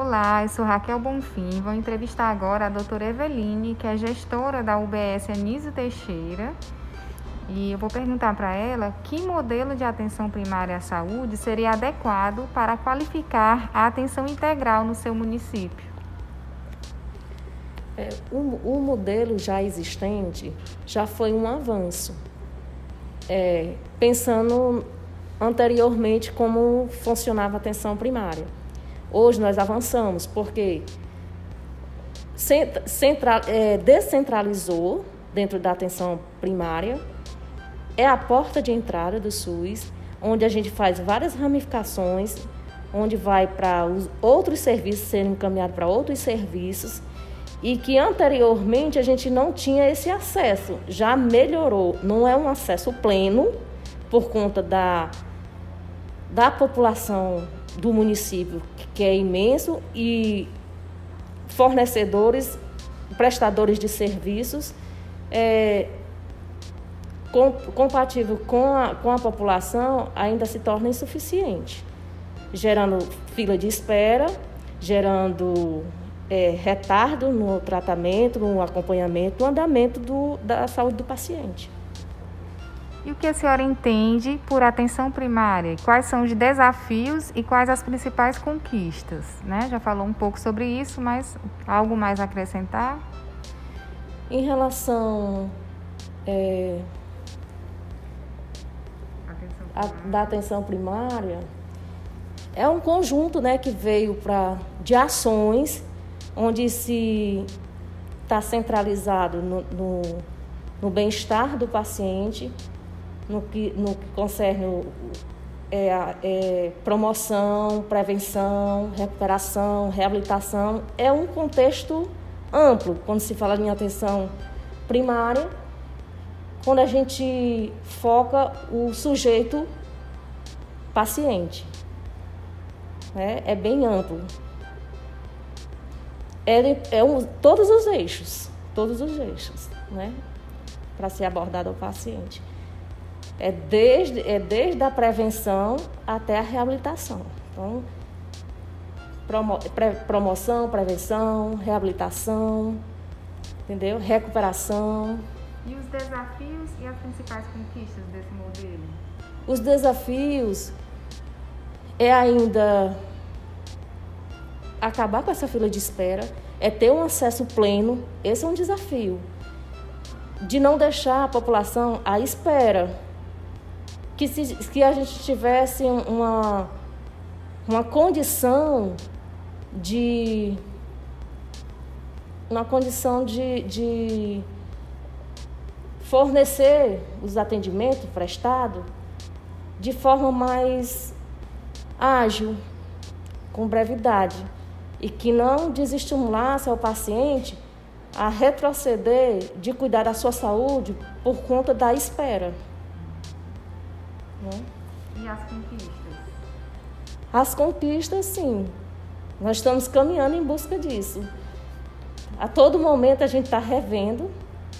Olá, eu sou Raquel Bonfim. Vou entrevistar agora a doutora Eveline, que é gestora da UBS Anísio Teixeira. E eu vou perguntar para ela que modelo de atenção primária à saúde seria adequado para qualificar a atenção integral no seu município. É, o, o, modelo já existente já foi um avanço. É, pensando anteriormente como funcionava a atenção primária. Hoje nós avançamos porque central, é, descentralizou dentro da atenção primária, é a porta de entrada do SUS, onde a gente faz várias ramificações, onde vai para os outros serviços serem encaminhados para outros serviços e que anteriormente a gente não tinha esse acesso. Já melhorou, não é um acesso pleno por conta da, da população do município, que é imenso, e fornecedores, prestadores de serviços, é, com, compatível com a, com a população, ainda se torna insuficiente, gerando fila de espera, gerando é, retardo no tratamento, no acompanhamento, no andamento do, da saúde do paciente. E o que a senhora entende por atenção primária? Quais são os desafios e quais as principais conquistas? Né? Já falou um pouco sobre isso, mas algo mais a acrescentar? Em relação é, a, da atenção primária, é um conjunto né, que veio pra, de ações onde se está centralizado no, no, no bem-estar do paciente no que, no que concerne é, é, promoção, prevenção, recuperação, reabilitação. É um contexto amplo quando se fala em atenção primária, quando a gente foca o sujeito paciente. É, é bem amplo. É, é um, todos os eixos, todos os eixos, né? Para ser abordado o paciente. É desde, é desde a prevenção até a reabilitação. Então, promo, pre, promoção, prevenção, reabilitação, entendeu? Recuperação. E os desafios e as principais conquistas desse modelo? Os desafios é ainda acabar com essa fila de espera, é ter um acesso pleno. Esse é um desafio. De não deixar a população à espera que, se, que a gente tivesse uma, uma condição de uma condição de, de fornecer os atendimentos prestados de forma mais ágil, com brevidade, e que não desestimulasse ao paciente a retroceder de cuidar da sua saúde por conta da espera. Né? E as conquistas? As conquistas, sim. Nós estamos caminhando em busca disso. A todo momento a gente está revendo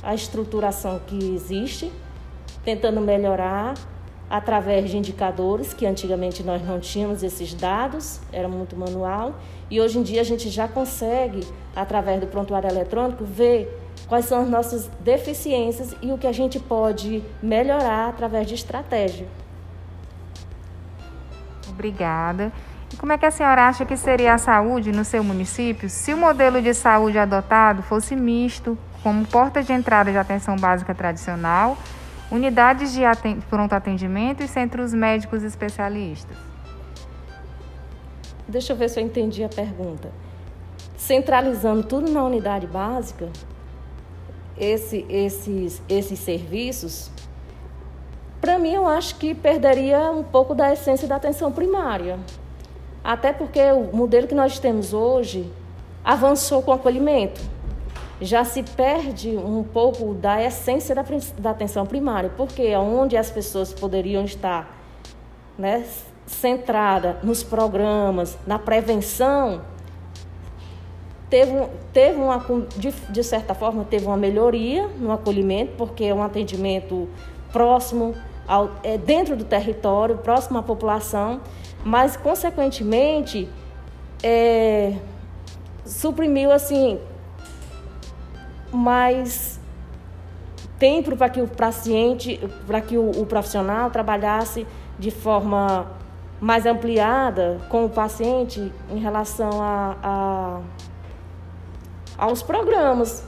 a estruturação que existe, tentando melhorar através de indicadores, que antigamente nós não tínhamos esses dados, era muito manual, e hoje em dia a gente já consegue, através do prontuário eletrônico, ver quais são as nossas deficiências e o que a gente pode melhorar através de estratégia. Obrigada. E como é que a senhora acha que seria a saúde no seu município se o modelo de saúde adotado fosse misto, como porta de entrada de atenção básica tradicional, unidades de pronto atendimento e centros médicos especialistas? Deixa eu ver se eu entendi a pergunta. Centralizando tudo na unidade básica, esse, esses, esses serviços para mim, eu acho que perderia um pouco da essência da atenção primária. Até porque o modelo que nós temos hoje avançou com o acolhimento. Já se perde um pouco da essência da, da atenção primária, porque onde as pessoas poderiam estar né, centrada nos programas, na prevenção, teve, teve uma, de, de certa forma, teve uma melhoria no acolhimento, porque é um atendimento próximo, ao, é, dentro do território, próximo à população, mas, consequentemente, é, suprimiu assim mais tempo para que o paciente, para que o, o profissional trabalhasse de forma mais ampliada com o paciente em relação a, a aos programas,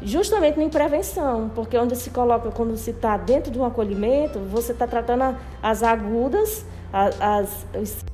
justamente em prevenção, porque onde se coloca, quando se está dentro de um acolhimento, você está tratando as agudas, as, as